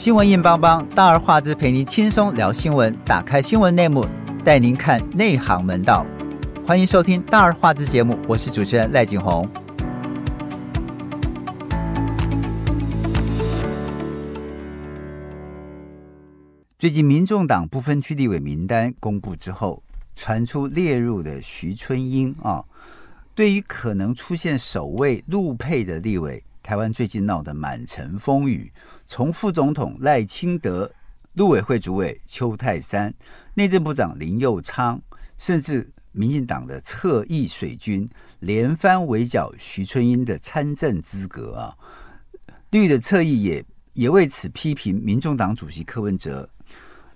新闻硬邦邦，大而化之，陪您轻松聊新闻。打开新闻内幕，带您看内行门道。欢迎收听大而化之节目，我是主持人赖景红。最近，民众党不分区立委名单公布之后，传出列入的徐春英啊，对于可能出现首位陆配的立委。台湾最近闹得满城风雨，从副总统赖清德、陆委会主委邱泰山、内政部长林佑昌，甚至民进党的侧翼水军，连番围剿徐春英的参政资格啊！绿的侧翼也也为此批评民众党主席柯文哲。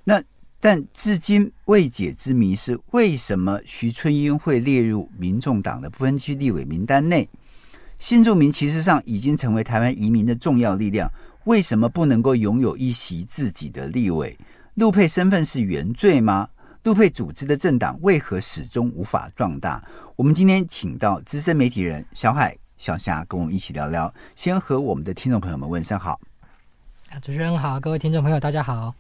那但至今未解之谜是，为什么徐春英会列入民众党的不分区立委名单内？新住民其实上已经成为台湾移民的重要力量，为什么不能够拥有一席自己的立委？陆配身份是原罪吗？陆配组织的政党为何始终无法壮大？我们今天请到资深媒体人小海、小霞跟我们一起聊聊。先和我们的听众朋友们问声好。主持人好，各位听众朋友大家好。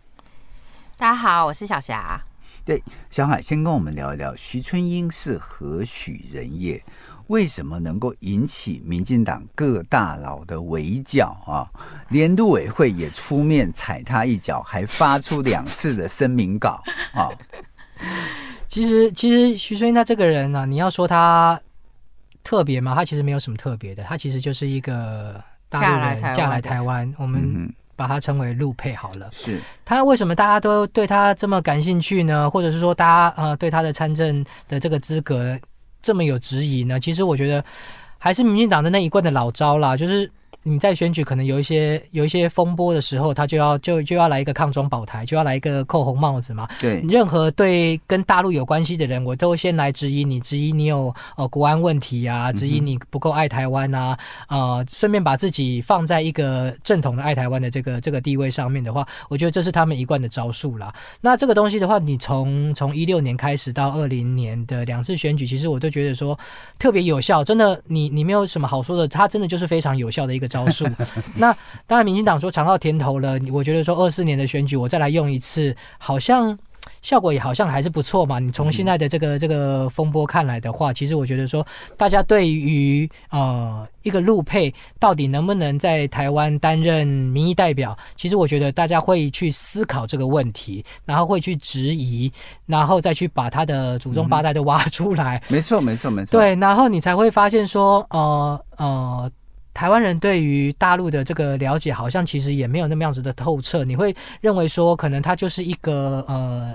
大家好，我是小霞。对，小海先跟我们聊一聊徐春英是何许人也？为什么能够引起民进党各大佬的围剿啊？连陆委会也出面踩他一脚，还发出两次的声明稿啊。其实，其实徐春英他这个人呢、啊，你要说他特别吗？他其实没有什么特别的，他其实就是一个大陆人嫁来台湾，我们把他称为陆配好了。是他为什么大家都对他这么感兴趣呢？或者是说，大家呃对他的参政的这个资格？这么有质疑呢？其实我觉得还是民进党的那一贯的老招啦，就是。你在选举可能有一些有一些风波的时候，他就要就就要来一个抗中保台，就要来一个扣红帽子嘛。对，任何对跟大陆有关系的人，我都先来质疑你，质疑你有呃国安问题啊，质疑你不够爱台湾啊，呃，顺便把自己放在一个正统的爱台湾的这个这个地位上面的话，我觉得这是他们一贯的招数啦。那这个东西的话，你从从一六年开始到二零年的两次选举，其实我都觉得说特别有效，真的，你你没有什么好说的，他真的就是非常有效的一个。招数，那当然，民进党说尝到甜头了。我觉得说二四年的选举，我再来用一次，好像效果也好像还是不错嘛。你从现在的这个这个风波看来的话，其实我觉得说，大家对于呃一个陆配到底能不能在台湾担任民意代表，其实我觉得大家会去思考这个问题，然后会去质疑，然后再去把他的祖宗八代都挖出来。没错，没错，没错。对，然后你才会发现说，呃呃。台湾人对于大陆的这个了解，好像其实也没有那么样子的透彻。你会认为说，可能他就是一个呃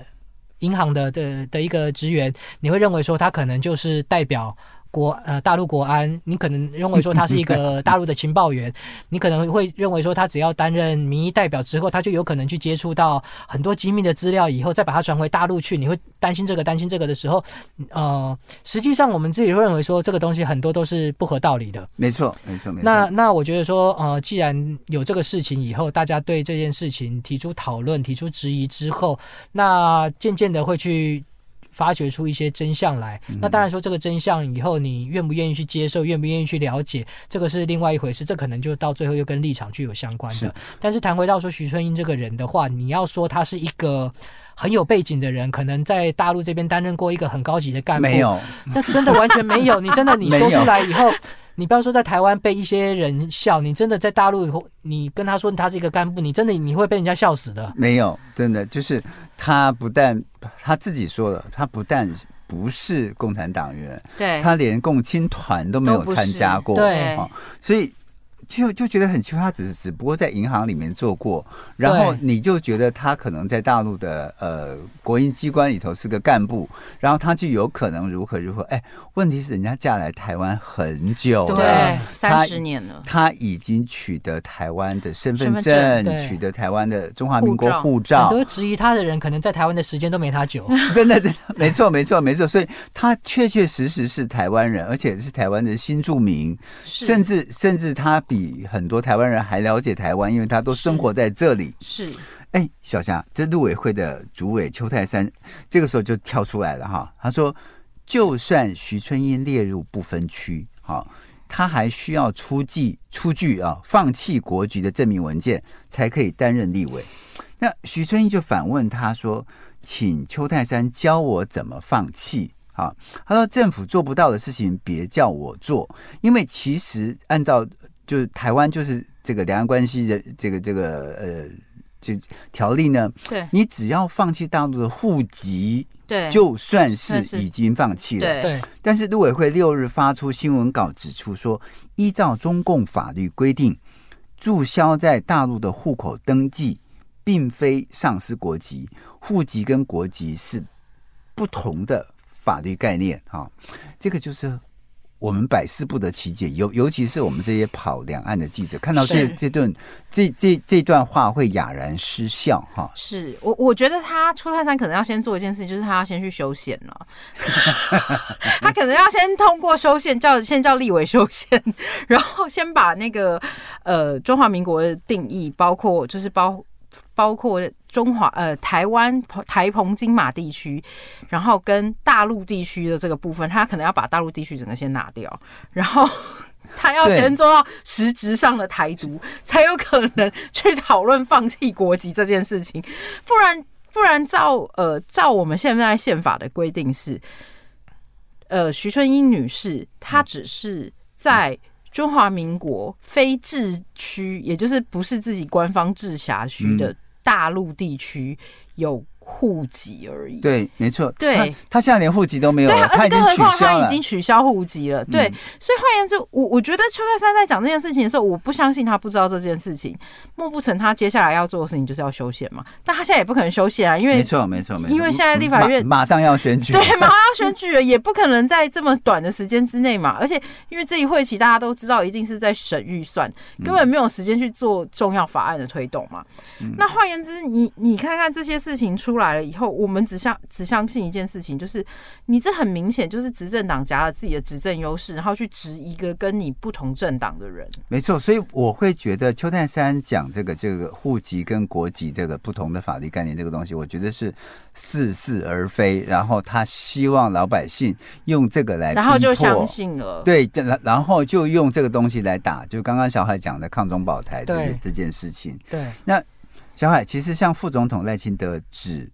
银行的的的一个职员，你会认为说他可能就是代表。国呃，大陆国安，你可能认为说他是一个 大陆的情报员，你可能会认为说他只要担任民意代表之后，他就有可能去接触到很多机密的资料，以后再把它传回大陆去。你会担心这个，担心这个的时候，呃，实际上我们自己会认为说这个东西很多都是不合道理的。没错，没错，没错。那那我觉得说，呃，既然有这个事情以后，大家对这件事情提出讨论、提出质疑之后，那渐渐的会去。发掘出一些真相来，那当然说这个真相以后你愿不愿意去接受，愿不愿意去了解，这个是另外一回事。这可能就到最后又跟立场具有相关的。是但是谈回到说徐春英这个人的话，你要说他是一个很有背景的人，可能在大陆这边担任过一个很高级的干部，没有，那真的完全没有。你真的你说出来以后。你不要说在台湾被一些人笑，你真的在大陆以后，你跟他说他是一个干部，你真的你会被人家笑死的。没有，真的就是他不但他自己说了，他不但不是共产党员，对，他连共青团都没有参加过，对，所以。就就觉得很奇怪，他只是只不过在银行里面做过，然后你就觉得他可能在大陆的呃国营机关里头是个干部，然后他就有可能如何如何。哎，问题是人家嫁来台湾很久了，对，三十年了，他已经取得台湾的身份证，取得台湾的中华民国护照。很多质疑他的人，可能在台湾的时间都没他久。真的，真的，没错，没错，没错。所以他确确实实是台湾人，而且是台湾的新住民，甚至甚至他比。比很多台湾人还了解台湾，因为他都生活在这里。是，哎、欸，小霞，这陆委会的主委邱泰山这个时候就跳出来了哈，他说，就算徐春英列入不分区，哈，他还需要出具出具啊放弃国籍的证明文件，才可以担任立委。那徐春英就反问他说：“请邱泰山教我怎么放弃？”啊，他说：“政府做不到的事情，别叫我做，因为其实按照就是台湾就是这个两岸关系的这个这个呃这条例呢，对，你只要放弃大陆的户籍，对，就算是已经放弃了。对，但是陆委会六日发出新闻稿指出说，依照中共法律规定，注销在大陆的户口登记。”并非丧失国籍，户籍跟国籍是不同的法律概念哈，这个就是我们百思不得其解，尤尤其是我们这些跑两岸的记者，看到这这段这这这段话会哑然失笑哈。是我我觉得他出泰山可能要先做一件事，就是他要先去修宪了，他可能要先通过修宪，叫先叫立委修宪，然后先把那个呃中华民国的定义，包括就是包。包括中华呃台湾台澎金马地区，然后跟大陆地区的这个部分，他可能要把大陆地区整个先拿掉，然后 他要先做到实质上的台独，才有可能去讨论放弃国籍这件事情。不然不然照呃照我们现在宪法的规定是，呃徐春英女士她只是在中华民国非治区，也就是不是自己官方治辖区的。大陆地区有户籍而已，对，没错，对，他他现在连户籍都没有他已经取消了，他已经取消户籍了，对，嗯、所以换言之，我我觉得邱泰山在讲这件事情的时候，我不相信他不知道这件事情，莫不成他接下来要做的事情就是要修宪嘛？但他现在也不可能修宪啊，因为没错，没错，没错，因为现在立法院马，马上要选举，对，马上要选举了，也不可能在这么短的时间之内嘛，而且因为这一会期大家都知道，一定是在审预算，根本没有时间去做重要法案的推动嘛。嗯、那换言之，你你看看这些事情出来了以后，我们。只相只相信一件事情，就是你这很明显就是执政党夹了自己的执政优势，然后去执一个跟你不同政党的人。没错，所以我会觉得邱泰山讲这个这个户籍跟国籍这个不同的法律概念这个东西，我觉得是似是而非。然后他希望老百姓用这个来，然后就相信了。对，然然后就用这个东西来打，就刚刚小海讲的抗中保台这这件事情。对，那小海其实像副总统赖清德指。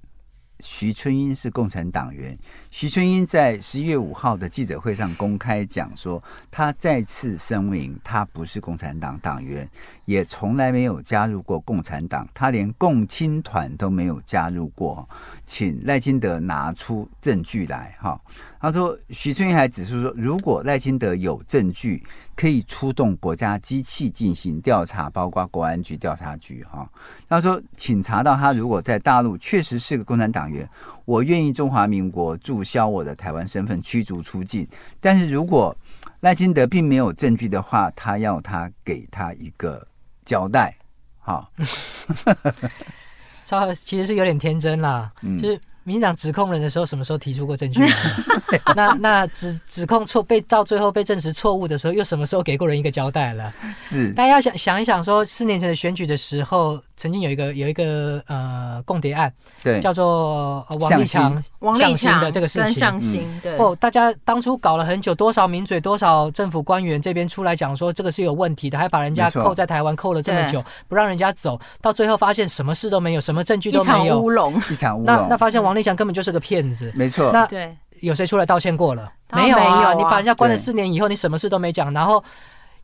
徐春英是共产党员。徐春英在十一月五号的记者会上公开讲说，他再次声明，他不是共产党党员，也从来没有加入过共产党，他连共青团都没有加入过。请赖清德拿出证据来，哈。他说，徐春英还指出说，如果赖清德有证据，可以出动国家机器进行调查，包括国安局调查局，哈。他说，请查到他如果在大陆确实是个共产党员，我愿意中华民国注销我的台湾身份，驱逐出境。但是如果赖清德并没有证据的话，他要他给他一个交代，好。稍微其实是有点天真啦，嗯、就是。民进党指控人的时候，什么时候提出过证据？那那指指控错被到最后被证实错误的时候，又什么时候给过人一个交代了？是，大家要想想一想，说四年前的选举的时候，曾经有一个有一个呃共谍案，对，叫做王立强、王立强的这个事情，向心对。哦，大家当初搞了很久，多少名嘴、多少政府官员这边出来讲说这个是有问题的，还把人家扣在台湾扣了这么久，不让人家走，到最后发现什么事都没有，什么证据都没有，乌龙，一场乌龙。那那发现王。王立强根本就是个骗子，没错。那对有谁出来道歉过了？没有啊！你把人家关了四年以后，你什么事都没讲，然后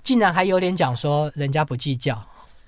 竟然还有脸讲说人家不计较。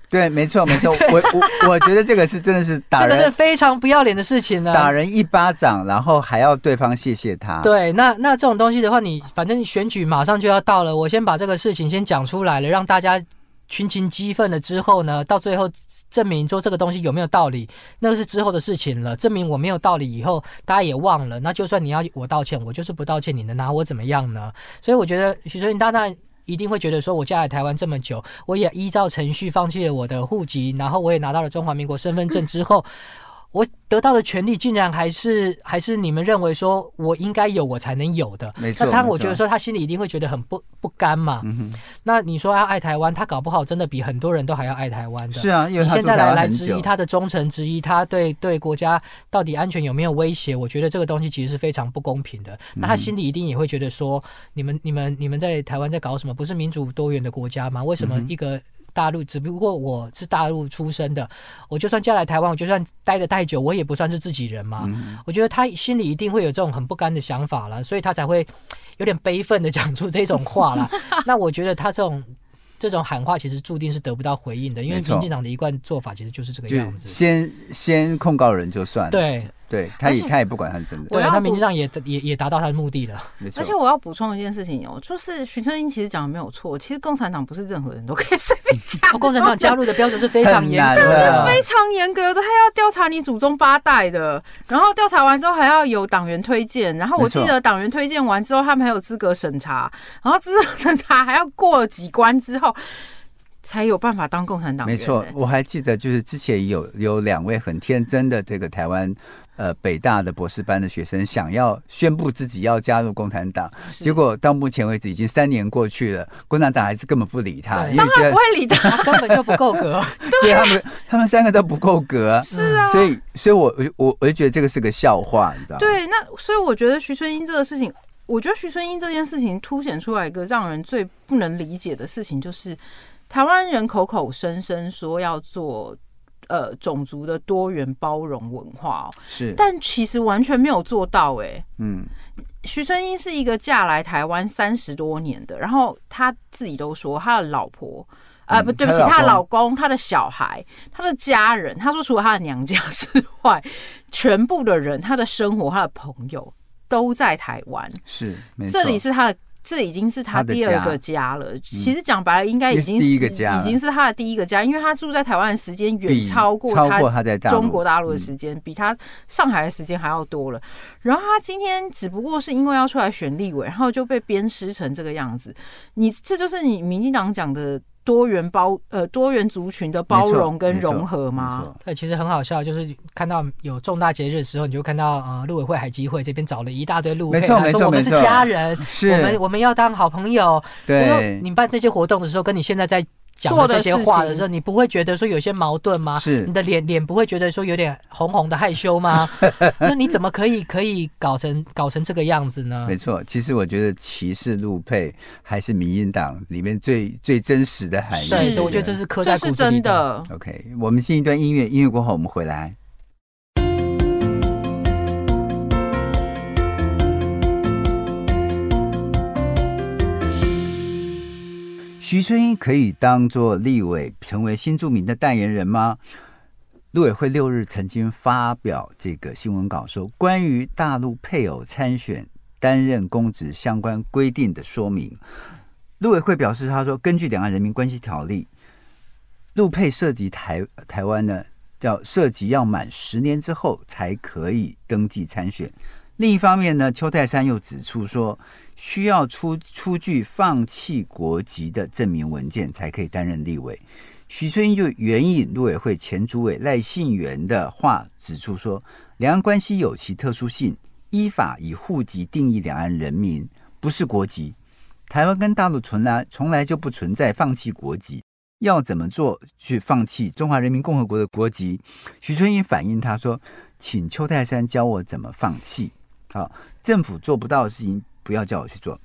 对，没错，没错。我我我觉得这个是真的是打人，这个是非常不要脸的事情呢。打人一巴掌，然后还要对方谢谢他。对，那那这种东西的话，你反正选举马上就要到了，我先把这个事情先讲出来了，让大家。群情激愤了之后呢，到最后证明说这个东西有没有道理，那个是之后的事情了。证明我没有道理以后，大家也忘了。那就算你要我道歉，我就是不道歉，你能拿我怎么样呢？所以我觉得许淑清大大一定会觉得说，我嫁来台湾这么久，我也依照程序放弃了我的户籍，然后我也拿到了中华民国身份证之后，我得到的权利竟然还是还是你们认为说我应该有我才能有的，没错。那他我觉得说他心里一定会觉得很不不甘嘛。嗯。那你说要爱台湾，他搞不好真的比很多人都还要爱台湾的。是啊，因为你现在来来质疑他的忠诚，质疑他对对国家到底安全有没有威胁？我觉得这个东西其实是非常不公平的。那他心里一定也会觉得说，你们你们你们在台湾在搞什么？不是民主多元的国家吗？为什么一个？大陆只不过我是大陆出生的，我就算嫁来台湾，我就算待得太久，我也不算是自己人嘛。嗯、我觉得他心里一定会有这种很不甘的想法了，所以他才会有点悲愤的讲出这种话了。那我觉得他这种这种喊话，其实注定是得不到回应的，因为民进党的一贯做法其实就是这个样子，先先控告人就算了。对。对，他也他也不管他真的，对，他名义上也也也达到他的目的了。而且我要补充一件事情哦，就是徐春英其实讲的没有错，其实共产党不是任何人都可以随便 加入。共产党加入的标准是非常严格的，是非常严格的，他要调查你祖宗八代的，然后调查完之后还要有党员推荐，然后我记得党员推荐完之后，他们还有资格审查，然后资格审查还要过了几关之后。才有办法当共产党员。没错，我还记得，就是之前有有两位很天真的这个台湾呃北大的博士班的学生，想要宣布自己要加入共产党，结果到目前为止已经三年过去了，共产党还是根本不理他，因为觉得不会理他，根本就不够格。对他们，他们三个都不够格。是啊，所以，所以我我我就觉得这个是个笑话，你知道吗？对，那所以我觉得徐春英这个事情，我觉得徐春英这件事情凸显出来一个让人最不能理解的事情，就是。台湾人口口声声说要做呃种族的多元包容文化哦，是，但其实完全没有做到哎。嗯，徐春英是一个嫁来台湾三十多年的，然后他自己都说他的老婆啊，不对不起，他的老公、他的小孩、他的家人，他说除了他的娘家之外，全部的人，他的生活、他的朋友都在台湾，是，这里是他的。这已经是他第二个家了。其实讲白了，应该已经是已经是他的第一个家，因为他住在台湾的时间远超过他在中国大陆的时间，比他上海的时间还要多了。然后他今天只不过是因为要出来选立委，然后就被鞭尸成这个样子。你这就是你民进党讲的。多元包呃多元族群的包容跟融合吗？对，其实很好笑，就是看到有重大节日的时候，你就看到呃，陆委会海基会这边找了一大堆陆配，说我们是家人，我们我们要当好朋友。对，你办这些活动的时候，跟你现在在。讲的这些话的时候，你不会觉得说有些矛盾吗？是，你的脸脸不会觉得说有点红红的害羞吗？那你怎么可以可以搞成搞成这个样子呢？没错，其实我觉得歧视陆配还是民进党里面最最真实的含义。对，我觉得这是刻在骨子里的。这是真的。OK，我们进一段音乐，音乐过后我们回来。徐春英可以当做立委，成为新著名的代言人吗？陆委会六日曾经发表这个新闻稿，说关于大陆配偶参选担任公职相关规定的说明。陆委会表示，他说根据《两岸人民关系条例》，陆配涉及台台湾呢，叫涉及要满十年之后才可以登记参选。另一方面呢，邱泰山又指出说，需要出出具放弃国籍的证明文件才可以担任立委。徐春英就援引陆委会前主委赖信元的话指出说，两岸关系有其特殊性，依法以户籍定义两岸人民，不是国籍。台湾跟大陆从来从来就不存在放弃国籍，要怎么做去放弃中华人民共和国的国籍？徐春英反映他说，请邱泰山教我怎么放弃。好，政府做不到的事情，不要叫我去做。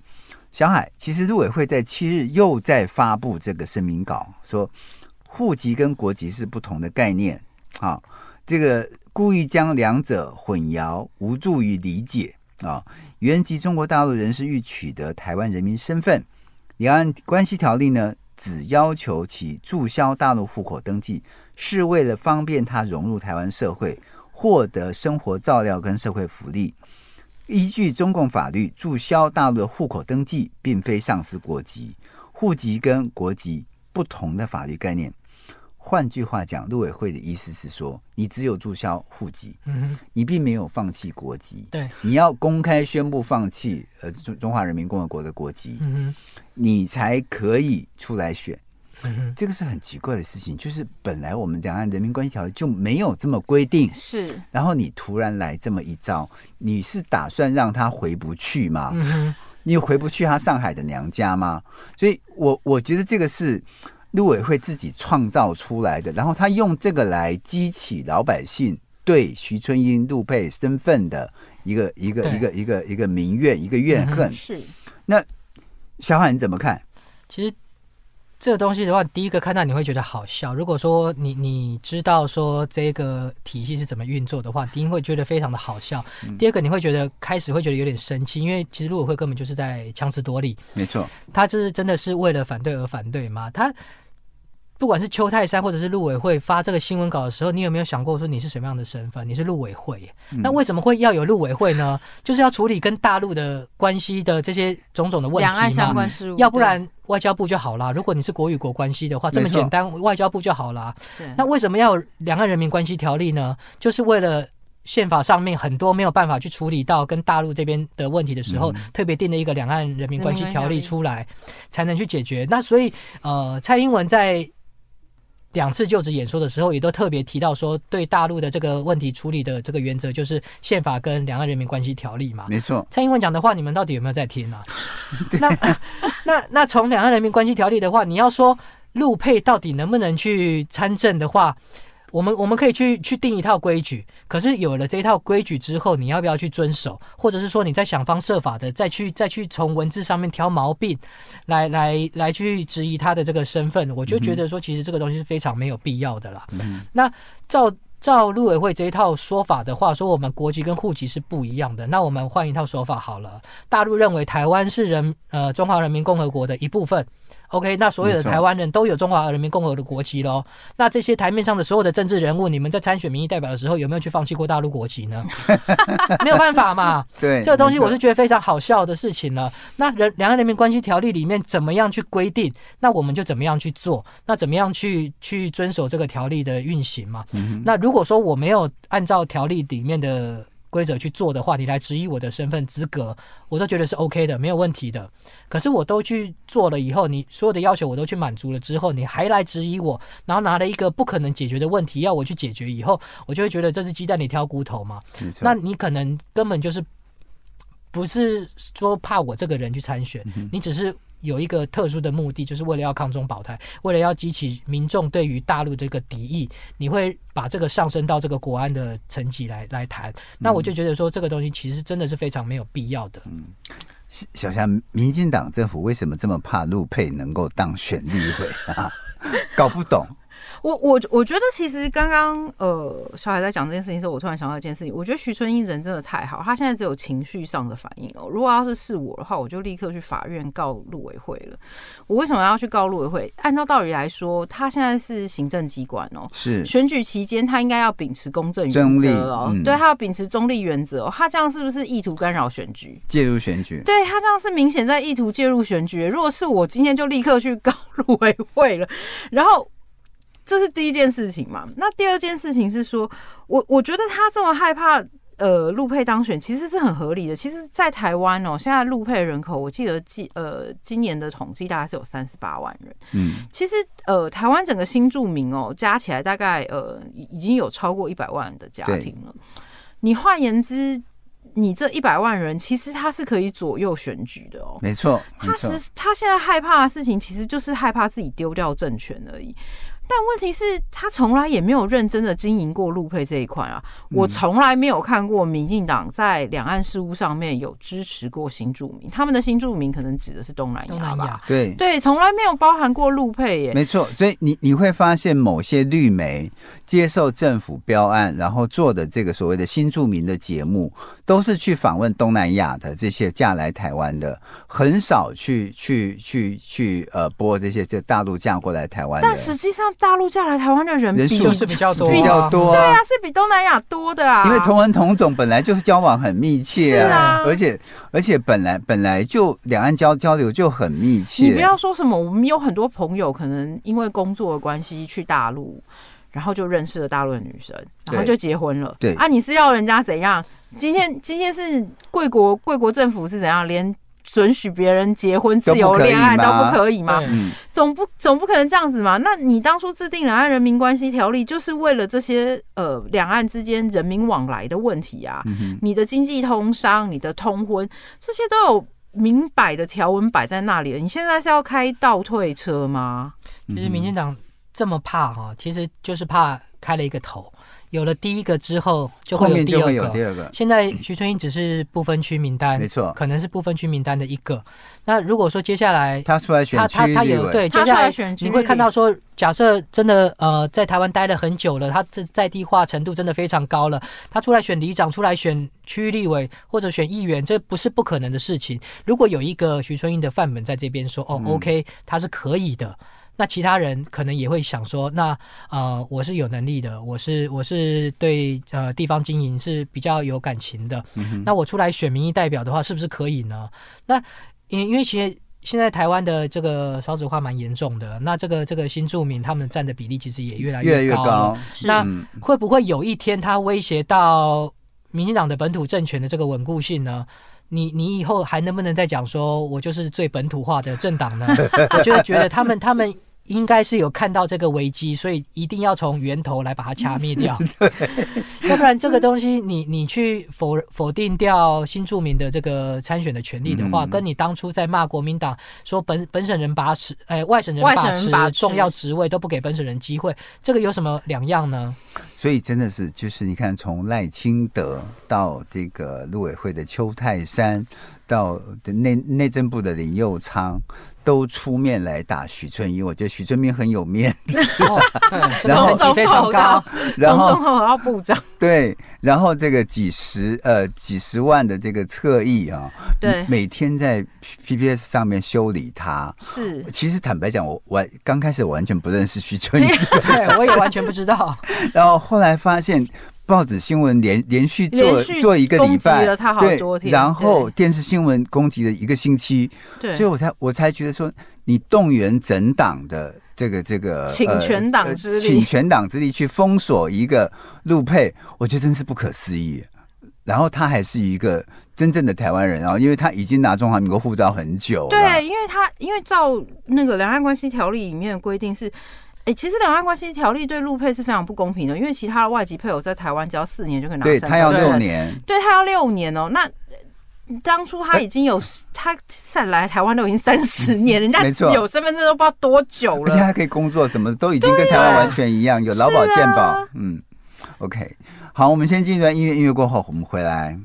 小海，其实陆委会在七日又在发布这个声明稿，说户籍跟国籍是不同的概念。好，这个故意将两者混淆，无助于理解啊。原籍中国大陆人士欲取得台湾人民身份，两岸关系条例呢，只要求其注销大陆户口登记，是为了方便他融入台湾社会，获得生活照料跟社会福利。依据中共法律，注销大陆的户口登记，并非丧失国籍。户籍跟国籍不同的法律概念。换句话讲，陆委会的意思是说，你只有注销户籍，嗯，你并没有放弃国籍。对，你要公开宣布放弃呃中中华人民共和国的国籍，嗯，你才可以出来选。嗯这个是很奇怪的事情，就是本来我们两岸人民关系条例就没有这么规定，是，然后你突然来这么一招，你是打算让他回不去吗？嗯你回不去他上海的娘家吗？所以我我觉得这个是陆委会自己创造出来的，然后他用这个来激起老百姓对徐春英、陆佩身份的一个一个一个一个一个民怨、一个怨恨。是。那小海你怎么看？其实这个东西的话，第一个看到你会觉得好笑。如果说你你知道说这个体系是怎么运作的话，第一会觉得非常的好笑。第二个你会觉得开始会觉得有点生气，因为其实陆委会根本就是在强词夺理。没错，他就是真的是为了反对而反对吗？他。不管是邱泰山或者是陆委会发这个新闻稿的时候，你有没有想过说你是什么样的身份？你是陆委会，那为什么会要有陆委会呢？就是要处理跟大陆的关系的这些种种的问题嘛。两岸相关事务，要不然外交部就好啦。如果你是国与国关系的话，这么简单，外交部就好啦。那为什么要有两岸人民关系条例呢？就是为了宪法上面很多没有办法去处理到跟大陆这边的问题的时候，特别定了一个两岸人民关系条例出来，才能去解决。那所以呃，蔡英文在。两次就职演说的时候，也都特别提到说，对大陆的这个问题处理的这个原则就是宪法跟两岸人民关系条例嘛。没错，蔡英文讲的话，你们到底有没有在听啊？那那那从两岸人民关系条例的话，你要说陆配到底能不能去参政的话？我们我们可以去去定一套规矩，可是有了这一套规矩之后，你要不要去遵守？或者是说你在想方设法的再去再去从文字上面挑毛病，来来来去质疑他的这个身份？我就觉得说，其实这个东西是非常没有必要的啦。嗯、那照照陆委会这一套说法的话，说我们国籍跟户籍是不一样的。那我们换一套说法好了，大陆认为台湾是人呃中华人民共和国的一部分。OK，那所有的台湾人都有中华人民共和国的国籍喽。那这些台面上的所有的政治人物，你们在参选民意代表的时候，有没有去放弃过大陆国籍呢？没有办法嘛。对，这个东西我是觉得非常好笑的事情了。那人两岸人民关系条例里面怎么样去规定，那我们就怎么样去做。那怎么样去去遵守这个条例的运行嘛？嗯、那如果说我没有按照条例里面的。规则去做的话，你来质疑我的身份资格，我都觉得是 OK 的，没有问题的。可是我都去做了以后，你所有的要求我都去满足了之后，你还来质疑我，然后拿了一个不可能解决的问题要我去解决以后，我就会觉得这是鸡蛋里挑骨头嘛。那你可能根本就是不是说怕我这个人去参选，你只是。有一个特殊的目的，就是为了要抗中保台，为了要激起民众对于大陆这个敌意，你会把这个上升到这个国安的层级来来谈。那我就觉得说，这个东西其实真的是非常没有必要的。嗯，小霞，民进党政府为什么这么怕陆配能够当选立委啊？搞不懂。我我我觉得其实刚刚呃小海在讲这件事情的时候，我突然想到一件事情。我觉得徐春英人真的太好，他现在只有情绪上的反应哦。如果要是是我的话，我就立刻去法院告陆委会了。我为什么要去告陆委会？按照道理来说，他现在是行政机关哦，是选举期间他应该要秉持公正原则哦，嗯、对他要秉持中立原则哦。他这样是不是意图干扰选举？介入选举？对他这样是明显在意图介入选举。如果是我今天就立刻去告 陆委会了，然后。这是第一件事情嘛？那第二件事情是说，我我觉得他这么害怕呃陆配当选，其实是很合理的。其实，在台湾哦，现在陆配人口，我记得记呃今年的统计大概是有三十八万人。嗯，其实呃台湾整个新住民哦加起来大概呃已经有超过一百万的家庭了。你换言之，你这一百万人其实他是可以左右选举的哦。没错，他是他现在害怕的事情，其实就是害怕自己丢掉政权而已。但问题是，他从来也没有认真的经营过陆配这一块啊！我从来没有看过民进党在两岸事务上面有支持过新住民，他们的新住民可能指的是东南亚吧？对对，从来没有包含过陆配耶。没错，所以你你会发现某些绿媒接受政府标案，然后做的这个所谓的新住民的节目，都是去访问东南亚的这些嫁来台湾的，很少去去去去呃播这些就大陆嫁过来台湾。但实际上。大陆嫁来台湾的人人数是比较多，比较多，对啊，是比东南亚多的啊。因为同文同种本来就是交往很密切啊，而且而且本来本来就两岸交交流就很密切。你不要说什么，我们有很多朋友可能因为工作的关系去大陆，然后就认识了大陆的女生，然后就结婚了。对啊，你是要人家怎样？今天今天是贵国贵国政府是怎样连？准许别人结婚、自由恋爱都不可以吗？嗯，总不总不可能这样子嘛？那你当初制定两岸人民关系条例，就是为了这些呃两岸之间人民往来的问题啊。嗯、你的经济通商、你的通婚，这些都有明摆的条文摆在那里了。你现在是要开倒退车吗？其实民进党这么怕哈，其实就是怕开了一个头。有了第一个之后，就会有第二个。有第二个。现在徐春英只是不分区名单，没错，可能是不分区名单的一个。那如果说接下来他出来选，他他他有对，接下来你会看到说，假设真的呃在台湾待了很久了，他这在地化程度真的非常高了，他出来选里长，出来选区域立委或者选议员，这不是不可能的事情。如果有一个徐春英的范本在这边说，哦、嗯、，OK，他是可以的。那其他人可能也会想说，那呃，我是有能力的，我是我是对呃地方经营是比较有感情的。嗯、那我出来选民意代表的话，是不是可以呢？那因因为其实现在台湾的这个少子化蛮严重的，那这个这个新住民他们占的比例其实也越来越高。越越高。那会不会有一天他威胁到民进党的本土政权的这个稳固性呢？你你以后还能不能再讲说我就是最本土化的政党呢？我就会觉得他们他们。应该是有看到这个危机，所以一定要从源头来把它掐灭掉。对，要不然这个东西你你去否否定掉新住民的这个参选的权利的话，嗯、跟你当初在骂国民党说本本省人把持，哎，外省人把持重要职位都不给本省人机会，这个有什么两样呢？所以真的是就是你看，从赖清德到这个陆委会的邱泰山，到内内政部的林佑昌。都出面来打许春英，我觉得许春英很有面子，哦、然后成绩非常高，然后总统到部长，对，然后这个几十呃几十万的这个侧翼啊，对，每天在 PPS 上面修理他，是，其实坦白讲，我我刚开始完全不认识许春英，对，我也完全不知道，然后后来发现。报纸新闻连连续做续做一个礼拜，对，然后电视新闻攻击了一个星期，对，所以我才我才觉得说，你动员整党的这个这个请全党之力，请全党之力去封锁一个陆配，我觉得真是不可思议。然后他还是一个真正的台湾人，然后因为他已经拿中华民国护照很久了，对，因为他因为照那个两岸关系条例里面的规定是。哎、欸，其实两岸关系条例对陆配是非常不公平的，因为其他的外籍配偶在台湾只要四年就可以拿。对，他要六年，对，他要六年哦。那当初他已经有、欸、他再来台湾都已经三十年，人家有身份证都不知道多久了，而且还可以工作，什么都已经跟台湾完全一样，啊、有劳保健保。啊、嗯，OK，好，我们先进一段音乐，音乐过后我们回来。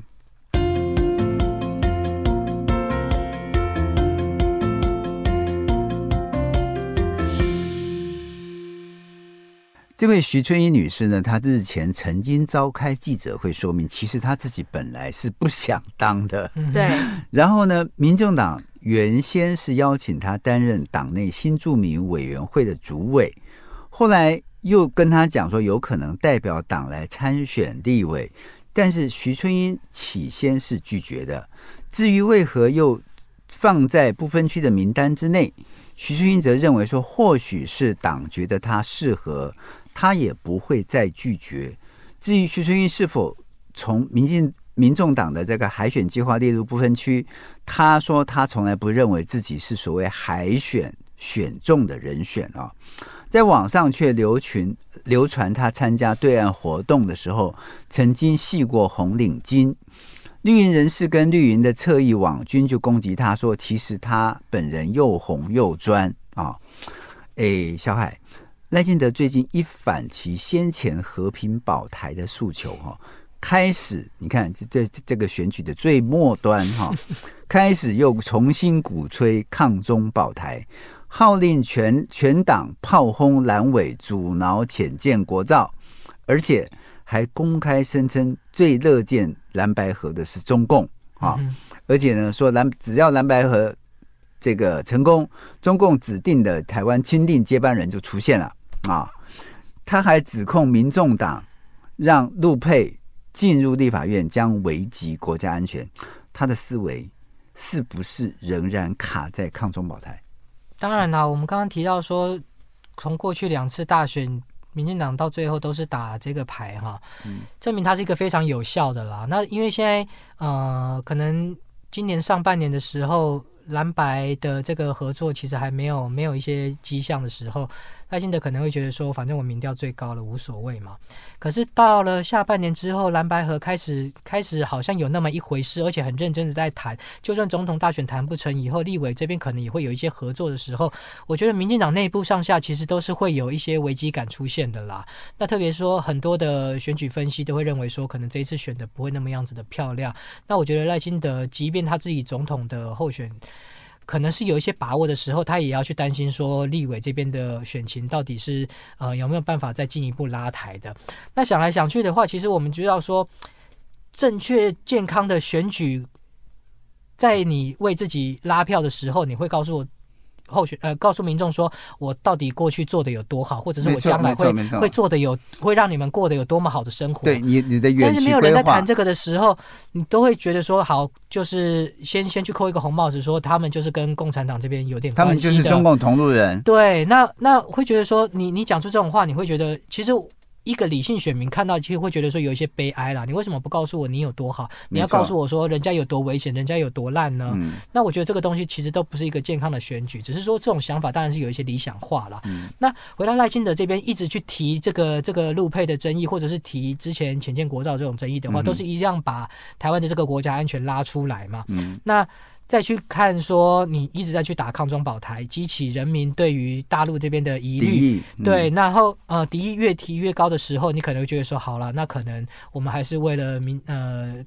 这位徐春英女士呢，她日前曾经召开记者会说明，其实她自己本来是不想当的。对。然后呢，民众党原先是邀请她担任党内新住民委员会的主委，后来又跟她讲说有可能代表党来参选立委，但是徐春英起先是拒绝的。至于为何又放在不分区的名单之内，徐春英则认为说，或许是党觉得她适合。他也不会再拒绝。至于徐春英是否从民进民众党的这个海选计划列入不分区，他说他从来不认为自己是所谓海选选中的人选啊。在网上却流群流传他参加对岸活动的时候，曾经系过红领巾。绿营人士跟绿营的侧翼网军就攻击他说，其实他本人又红又专啊。哎，小海。赖清德最近一反其先前和平保台的诉求，哈，开始你看这这这个选举的最末端，哈，开始又重新鼓吹抗中保台，号令全全党炮轰蓝委，阻挠浅见国造，而且还公开声称最乐见蓝白合的是中共，啊，而且呢说蓝只要蓝白合这个成功，中共指定的台湾钦定接班人就出现了。啊，他还指控民众党让陆佩进入立法院将危及国家安全。他的思维是不是仍然卡在抗中保台？当然啦，我们刚刚提到说，从过去两次大选，民进党到最后都是打这个牌哈，证明它是一个非常有效的啦。那因为现在呃，可能。今年上半年的时候。蓝白的这个合作其实还没有没有一些迹象的时候，赖清德可能会觉得说，反正我民调最高了，无所谓嘛。可是到了下半年之后，蓝白合开始开始好像有那么一回事，而且很认真的在谈。就算总统大选谈不成，以后立委这边可能也会有一些合作的时候，我觉得民进党内部上下其实都是会有一些危机感出现的啦。那特别说很多的选举分析都会认为说，可能这一次选的不会那么样子的漂亮。那我觉得赖清德即便他自己总统的候选。可能是有一些把握的时候，他也要去担心说，立委这边的选情到底是呃有没有办法再进一步拉抬的。那想来想去的话，其实我们知道说，正确健康的选举，在你为自己拉票的时候，你会告诉我。候选呃，告诉民众说，我到底过去做的有多好，或者是我将来会会做的有，会让你们过得有多么好的生活。对你你的但是没有人在谈这个的时候，你都会觉得说，好，就是先先去扣一个红帽子，说他们就是跟共产党这边有点关系的，他们就是中共同路人。对，那那会觉得说，你你讲出这种话，你会觉得其实。一个理性选民看到，其实会觉得说有一些悲哀啦。你为什么不告诉我你有多好？你要告诉我说人家有多危险，人家有多烂呢？嗯。那我觉得这个东西其实都不是一个健康的选举，只是说这种想法当然是有一些理想化了。嗯。那回到赖清德这边，一直去提这个这个陆配的争议，或者是提之前浅见国造这种争议的话，都是一样把台湾的这个国家安全拉出来嘛。嗯。那。再去看说，你一直在去打抗中保台，激起人民对于大陆这边的疑虑，嗯、对，然后呃敌意越提越高的时候，你可能会觉得说，好了，那可能我们还是为了民呃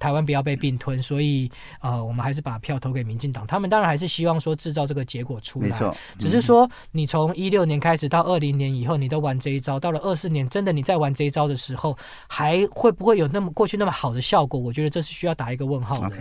台湾不要被并吞，所以呃我们还是把票投给民进党。他们当然还是希望说制造这个结果出来，没错，只是说你从一六年开始到二零年以后，你都玩这一招，到了二四年真的你在玩这一招的时候，还会不会有那么过去那么好的效果？我觉得这是需要打一个问号的。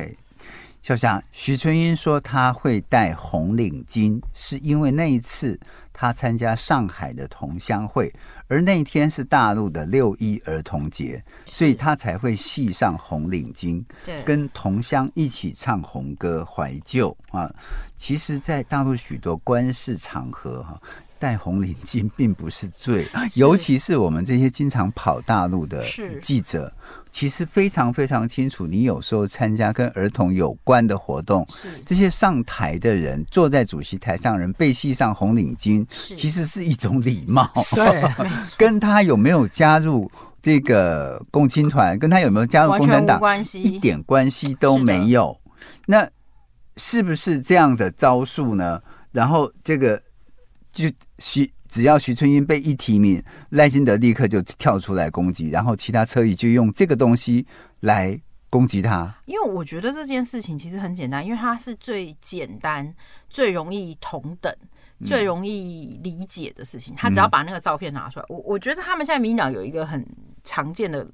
小霞，徐春英说他会戴红领巾，是因为那一次他参加上海的同乡会，而那一天是大陆的六一儿童节，所以他才会系上红领巾，对，跟同乡一起唱红歌怀旧啊。其实，在大陆许多官事场合，哈。戴红领巾并不是罪，尤其是我们这些经常跑大陆的记者，其实非常非常清楚。你有时候参加跟儿童有关的活动，这些上台的人坐在主席台上人被系上红领巾，其实是一种礼貌。对，跟他有没有加入这个共青团，跟他有没有加入共产党，一点关系都没有。那是不是这样的招数呢？然后这个。就徐，只要徐春英被一提名，赖清德立刻就跳出来攻击，然后其他侧翼就用这个东西来攻击他。因为我觉得这件事情其实很简单，因为它是最简单、最容易同等、最容易理解的事情。他只要把那个照片拿出来，我我觉得他们现在民进党有一个很常见的。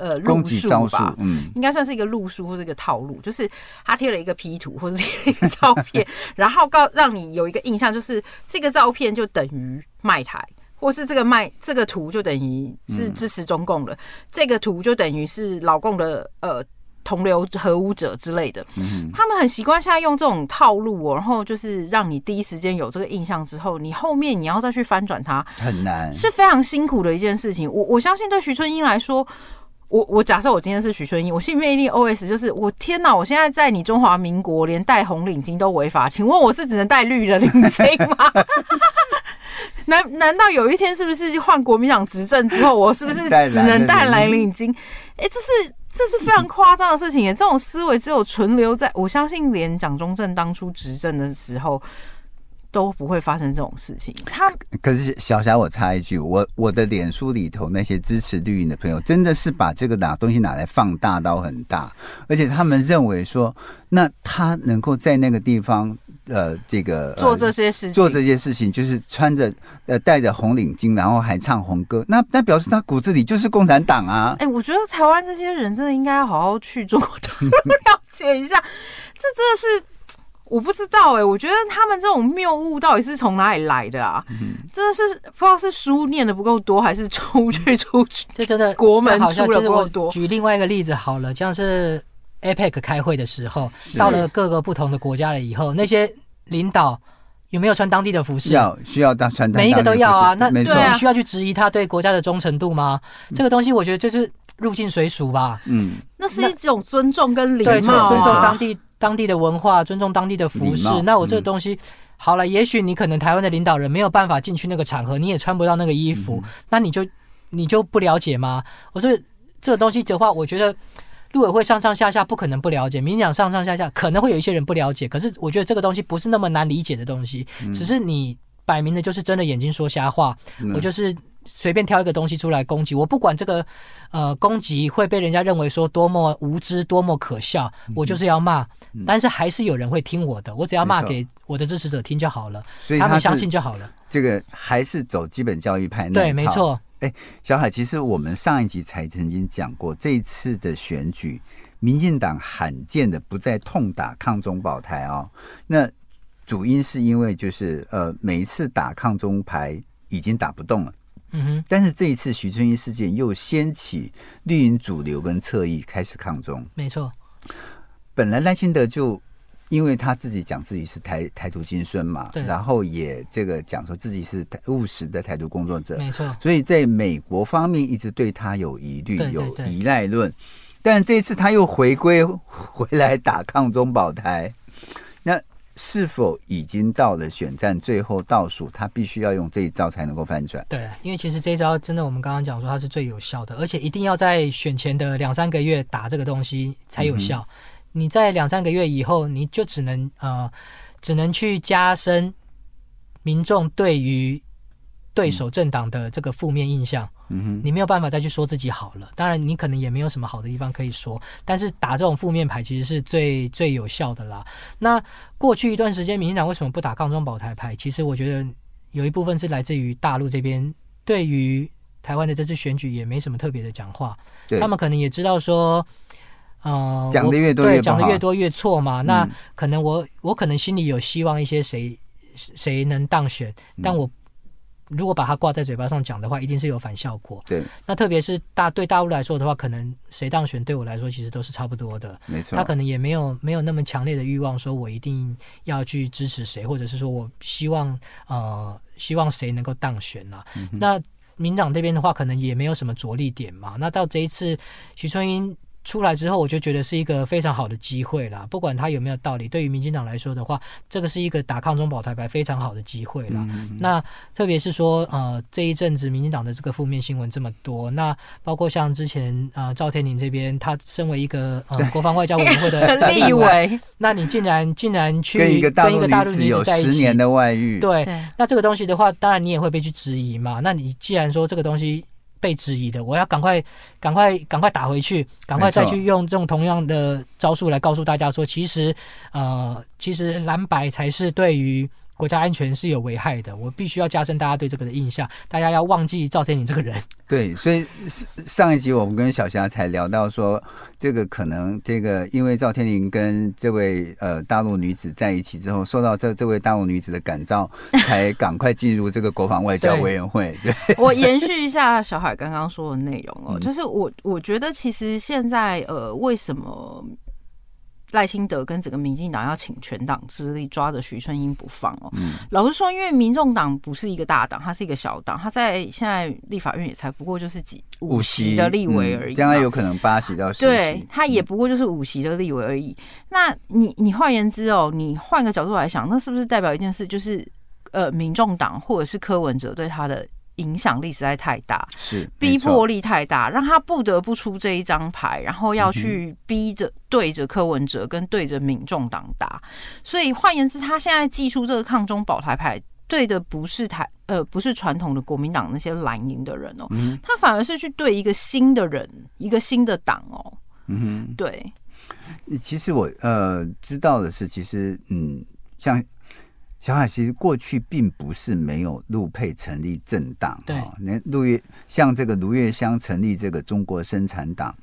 呃，路数吧，嗯，应该算是一个路数或者一个套路，就是他贴了一个 P 图或者贴了一个照片，然后告让你有一个印象，就是这个照片就等于卖台，或是这个卖这个图就等于是支持中共的，嗯、这个图就等于是老共的呃同流合污者之类的。嗯，他们很习惯现在用这种套路哦，然后就是让你第一时间有这个印象之后，你后面你要再去翻转它很难，是非常辛苦的一件事情。我我相信对徐春英来说。我我假设我今天是许春英，我心里面一定 OS 就是我天哪！我现在在你中华民国，连戴红领巾都违法，请问我是只能戴绿的领巾吗？难难道有一天是不是换国民党执政之后，我是不是只能戴蓝领巾？哎、欸，这是这是非常夸张的事情耶！这种思维只有存留在我相信，连蒋中正当初执政的时候。都不会发生这种事情。他可是小霞，我插一句，我我的脸书里头那些支持绿营的朋友，真的是把这个拿东西拿来放大到很大，而且他们认为说，那他能够在那个地方，呃，这个、呃、做这些事情，做这些事情，就是穿着呃戴着红领巾，然后还唱红歌，那那表示他骨子里就是共产党啊！哎、欸，我觉得台湾这些人真的应该要好好去中国了解一下，这真的是。我不知道哎、欸，我觉得他们这种谬误到底是从哪里来的啊？嗯、真的是不知道是书念的不够多，还是出去出去，这真的国门出的不够多。举另外一个例子好了，像是 APEC 开会的时候，到了各个不同的国家了以后，那些领导有没有穿当地的服饰？要需要当穿当地的服，每一个都要啊。那对啊，需要去质疑他对国家的忠诚度吗？嗯、这个东西我觉得就是入境随俗吧。嗯。那是一种尊重跟礼貌，对，尊重当地当地的文化，尊重当地的服饰。那我这个东西、嗯、好了，也许你可能台湾的领导人没有办法进去那个场合，你也穿不到那个衣服，嗯、那你就你就不了解吗？我说这个东西的话，我觉得陆委会上上下下不可能不了解，民进党上上下下可能会有一些人不了解，可是我觉得这个东西不是那么难理解的东西，嗯、只是你摆明的就是睁着眼睛说瞎话，嗯、我就是。随便挑一个东西出来攻击我，不管这个呃攻击会被人家认为说多么无知、多么可笑，我就是要骂。嗯、但是还是有人会听我的，我只要骂给我的支持者听就好了，所以他，他们相信就好了。这个还是走基本教育派那对，没错。哎，小海，其实我们上一集才曾经讲过，这一次的选举，民进党罕见的不再痛打抗中保台哦。那主因是因为就是呃每一次打抗中牌已经打不动了。嗯哼，但是这一次徐春英事件又掀起绿营主流跟侧翼开始抗中。没错，本来赖清德就因为他自己讲自己是台台独金孙嘛，对，然后也这个讲说自己是务实的台独工作者，没错，所以在美国方面一直对他有疑虑，有依赖论。但这一次他又回归回来打抗中保台，那。是否已经到了选战最后倒数？他必须要用这一招才能够翻转。对，因为其实这一招真的，我们刚刚讲说它是最有效的，而且一定要在选前的两三个月打这个东西才有效。嗯、你在两三个月以后，你就只能呃，只能去加深民众对于对手政党的这个负面印象。嗯哼，你没有办法再去说自己好了。当然，你可能也没有什么好的地方可以说。但是打这种负面牌其实是最最有效的啦。那过去一段时间，民进党为什么不打抗中保台牌？其实我觉得有一部分是来自于大陆这边对于台湾的这次选举也没什么特别的讲话。他们可能也知道说，呃，讲的越多越对，讲的越多越错嘛。那可能我我可能心里有希望一些谁谁能当选，但我。如果把它挂在嘴巴上讲的话，一定是有反效果。对，那特别是大对大陆来说的话，可能谁当选对我来说其实都是差不多的。没错，他可能也没有没有那么强烈的欲望，说我一定要去支持谁，或者是说我希望呃希望谁能够当选啊。嗯、那民党这边的话，可能也没有什么着力点嘛。那到这一次徐春莺。出来之后，我就觉得是一个非常好的机会啦。不管他有没有道理，对于民进党来说的话，这个是一个打抗中保台牌非常好的机会啦。嗯嗯，那特别是说，呃，这一阵子民进党的这个负面新闻这么多，那包括像之前呃赵天林这边，他身为一个呃国防外交委员会的 立委，那你竟然竟然去跟一个大陆女子在一起，十年的外遇，对，那这个东西的话，当然你也会被去质疑嘛。那你既然说这个东西。被质疑的，我要赶快、赶快、赶快打回去，赶快再去用这种同样的招数来告诉大家说，其实，呃，其实蓝白才是对于。国家安全是有危害的，我必须要加深大家对这个的印象。大家要忘记赵天麟这个人。对，所以上一集我们跟小霞才聊到说，这个可能这个因为赵天麟跟这位呃大陆女子在一起之后，受到这这位大陆女子的感召，才赶快进入这个国防外交委员会。对，对我延续一下小海刚刚说的内容哦，就是我我觉得其实现在呃为什么？赖清德跟整个民进党要请全党之力抓着徐春英不放哦。嗯、老实说，因为民众党不是一个大党，它是一个小党，它在现在立法院也才不过就是几五席的立委而已，将来有可能八席到十席。对，它也不过就是五席的立委而已。嗯、那你你换言之哦，你换个角度来想，那是不是代表一件事，就是呃，民众党或者是柯文哲对他的？影响力实在太大，是逼迫力太大，让他不得不出这一张牌，然后要去逼着对着柯文哲跟对着民众党打。所以换言之，他现在祭出这个抗中保台牌，对的不是台呃不是传统的国民党那些蓝营的人哦，嗯、他反而是去对一个新的人，一个新的党哦。嗯哼，对。其实我呃知道的是，其实嗯像。小海其实过去并不是没有陆配成立政党，对，那陆月像这个卢月香成立这个中国生产党，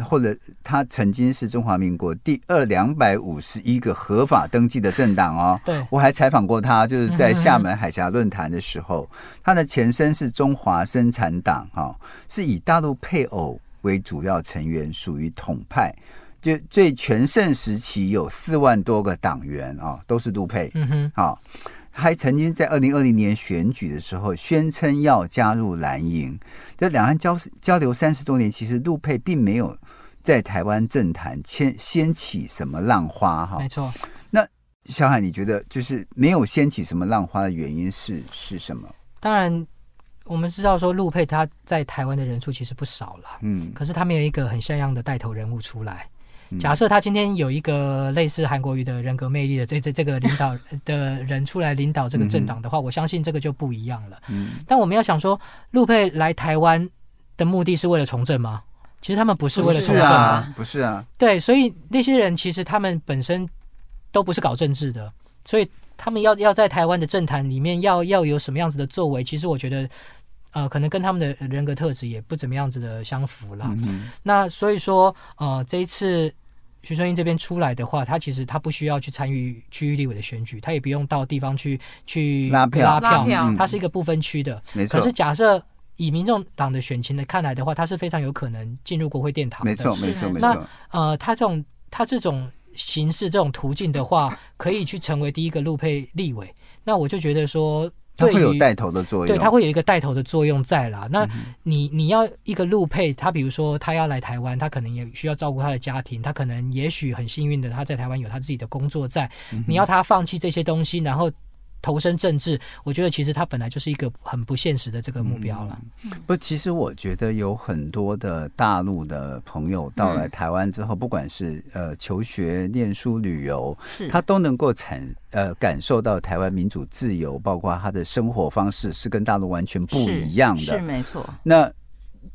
或者他曾经是中华民国第二两百五十一个合法登记的政党哦。对，我还采访过他，就是在厦门海峡论坛的时候，他的前身是中华生产党，哈，是以大陆配偶为主要成员，属于统派。就最全盛时期有四万多个党员啊，都是陆配。嗯哼，好，还曾经在二零二零年选举的时候宣称要加入蓝营。这两岸交交流三十多年，其实陆配并没有在台湾政坛掀掀起什么浪花哈？没错。那小海，你觉得就是没有掀起什么浪花的原因是是什么？当然，我们知道说陆配他在台湾的人数其实不少了，嗯，可是他没有一个很像样的带头人物出来。假设他今天有一个类似韩国瑜的人格魅力的这这这个领导 的人出来领导这个政党的话，我相信这个就不一样了。嗯，但我们要想说，陆配来台湾的目的是为了从政吗？其实他们不是为了从政啊，不是啊。对，所以那些人其实他们本身都不是搞政治的，所以他们要要在台湾的政坛里面要要有什么样子的作为，其实我觉得。呃，可能跟他们的人格特质也不怎么样子的相符啦。嗯、那所以说，呃，这一次徐春英这边出来的话，他其实他不需要去参与区域立委的选举，他也不用到地方去去拉票，拉票，他是一个不分区的。没错。可是假设以民众党的选情来看来的话，他是非常有可能进入国会殿堂的。没错，没错，没错。那呃，他这种他这种形式、这种途径的话，可以去成为第一个陆配立委。那我就觉得说。它会有带头的作用，对，它会有一个带头的作用在啦。那你你要一个路配，他比如说他要来台湾，他可能也需要照顾他的家庭，他可能也许很幸运的他在台湾有他自己的工作在，你要他放弃这些东西，然后。投身政治，我觉得其实他本来就是一个很不现实的这个目标了。嗯、不，其实我觉得有很多的大陆的朋友到来台湾之后，嗯、不管是呃求学、念书、旅游，是他都能够产呃感受到台湾民主自由，包括他的生活方式是跟大陆完全不一样的。是，是没错。那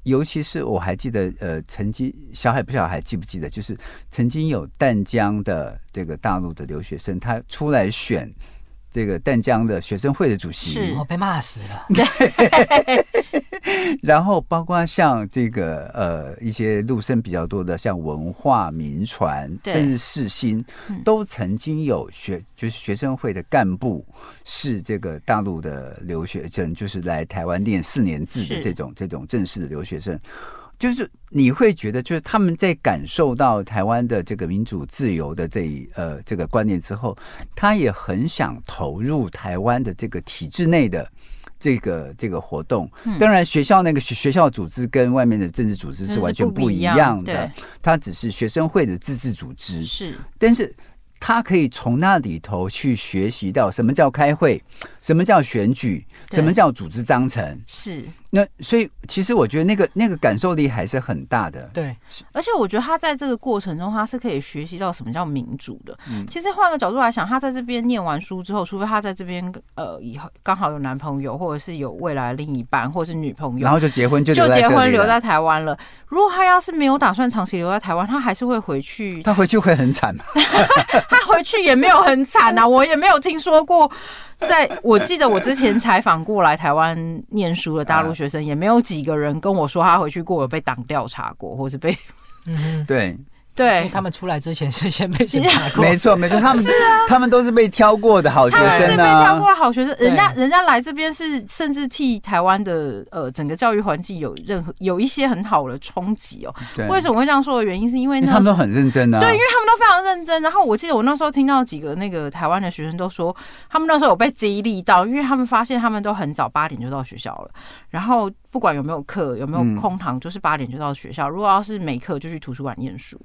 尤其是我还记得呃，曾经小海不晓得还记不记得，就是曾经有淡江的这个大陆的留学生，他出来选。这个淡江的学生会的主席，是。我被骂死了。然后包括像这个呃一些陆生比较多的，像文化、民传，对。甚至世新，都曾经有学就是学生会的干部是这个大陆的留学生，就是来台湾念四年制的这种是这种正式的留学生。就是你会觉得，就是他们在感受到台湾的这个民主自由的这一呃这个观念之后，他也很想投入台湾的这个体制内的这个这个活动。当然，学校那个学学校组织跟外面的政治组织是完全不一样的，它只是学生会的自治组织。是，但是他可以从那里头去学习到什么叫开会，什么叫选举，什么叫组织章程。是。那所以，其实我觉得那个那个感受力还是很大的。对，而且我觉得他在这个过程中，他是可以学习到什么叫民主的。嗯，其实换个角度来想，他在这边念完书之后，除非他在这边呃以后刚好有男朋友，或者是有未来另一半，或者是女朋友，然后就结婚就就结婚留在台湾了。如果他要是没有打算长期留在台湾，他还是会回去。他回去会很惨吗？他回去也没有很惨啊，我也没有听说过。在我记得我之前采访过来台湾念书的大陆学生，也没有几个人跟我说他回去过有被党调查过，或是被嗯对。对，他们出来之前是先被审查过，没错没错，他们是啊，他们都是被挑过的好学生啊，是被挑过的好学生，人家人家来这边是甚至替台湾的呃整个教育环境有任何有一些很好的冲击哦。为什么会这样说的原因，是因为那他们都很认真啊，对，因为他们都非常认真。然后我记得我那时候听到几个那个台湾的学生都说，他们那时候有被激励到，因为他们发现他们都很早八点就到学校了，然后不管有没有课有没有空堂，就是八点就到学校。如果要是没课，就去图书馆念书。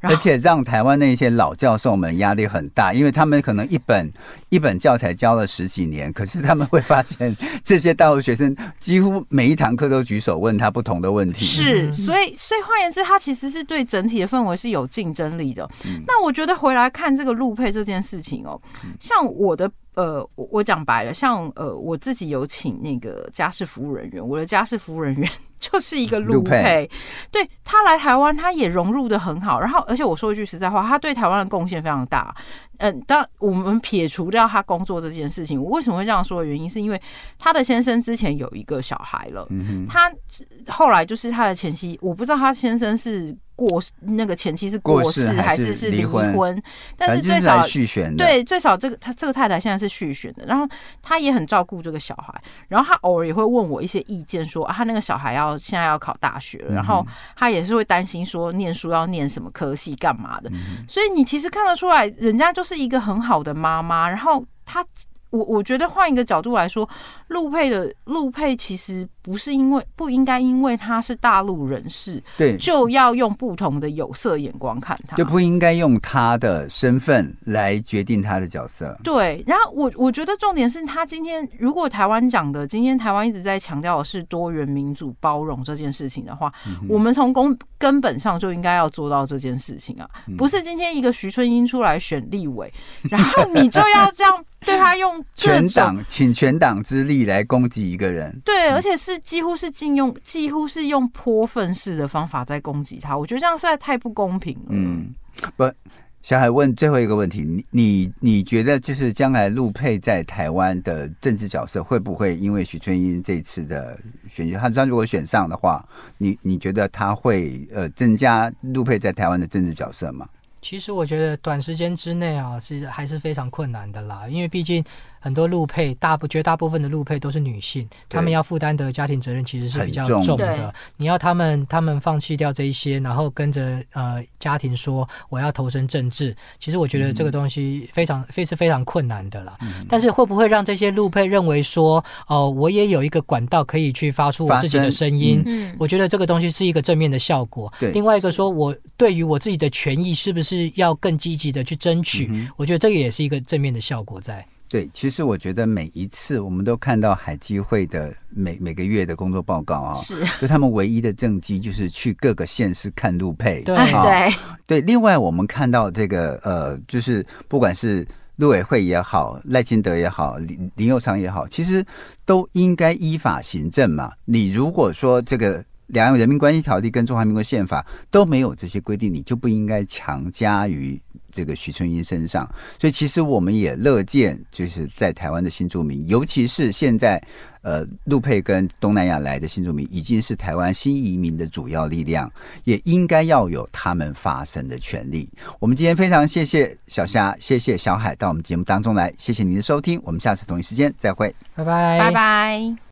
而且让台湾那些老教授们压力很大，因为他们可能一本一本教材教了十几年，可是他们会发现这些大陆学生几乎每一堂课都举手问他不同的问题。是，所以所以换言之，他其实是对整体的氛围是有竞争力的。嗯、那我觉得回来看这个路配这件事情哦，像我的呃，我我讲白了，像呃，我自己有请那个家事服务人员，我的家事服务人员。就是一个陆配，配对他来台湾，他也融入的很好。然后，而且我说一句实在话，他对台湾的贡献非常大。嗯，当我们撇除掉他工作这件事情，我为什么会这样说的原因，是因为他的先生之前有一个小孩了，嗯、哼他后来就是他的前妻，我不知道他先生是。过那个前妻是过世还是是离婚？但是最少续选对，最少这个他这个太太现在是续选的。然后他也很照顾这个小孩，然后他偶尔也会问我一些意见，说啊，他那个小孩要现在要考大学了，然后他也是会担心说念书要念什么科系干嘛的。所以你其实看得出来，人家就是一个很好的妈妈。然后他。我我觉得换一个角度来说，陆配的陆配其实不是因为不应该因为他是大陆人士，对，就要用不同的有色眼光看他，就不应该用他的身份来决定他的角色。对，然后我我觉得重点是他今天如果台湾讲的，今天台湾一直在强调的是多元、民主、包容这件事情的话，嗯、我们从根根本上就应该要做到这件事情啊，嗯、不是今天一个徐春英出来选立委，然后你就要这样。对他用全党请全党之力来攻击一个人，对，而且是几乎是禁用，几乎是用泼粪式的方法在攻击他。我觉得这样实在太不公平了。嗯，不，小海问最后一个问题，你你你觉得就是将来陆配在台湾的政治角色会不会因为许春英这次的选举，他如果选上的话，你你觉得他会呃增加陆配在台湾的政治角色吗？其实我觉得短时间之内啊，其实还是非常困难的啦，因为毕竟。很多路配，大部绝大部分的路配都是女性，她们要负担的家庭责任其实是比较重的。你要他们他们放弃掉这一些，然后跟着呃家庭说我要投身政治，其实我觉得这个东西非常非是非常困难的啦。嗯、但是会不会让这些路配认为说哦、呃，我也有一个管道可以去发出我自己的声音？嗯、我觉得这个东西是一个正面的效果。对，另外一个说我对于我自己的权益是不是要更积极的去争取？嗯、我觉得这个也是一个正面的效果在。对，其实我觉得每一次我们都看到海基会的每每个月的工作报告啊，是，就他们唯一的政绩就是去各个县市看路配，对 对对。另外我们看到这个呃，就是不管是陆委会也好，赖清德也好，林林佑昌也好，其实都应该依法行政嘛。你如果说这个。两岸人民关系条例跟中华民国宪法都没有这些规定，你就不应该强加于这个许春英身上。所以，其实我们也乐见，就是在台湾的新住民，尤其是现在呃陆配跟东南亚来的新住民，已经是台湾新移民的主要力量，也应该要有他们发声的权利。我们今天非常谢谢小虾，谢谢小海到我们节目当中来，谢谢您的收听，我们下次同一时间再会，拜拜，拜拜。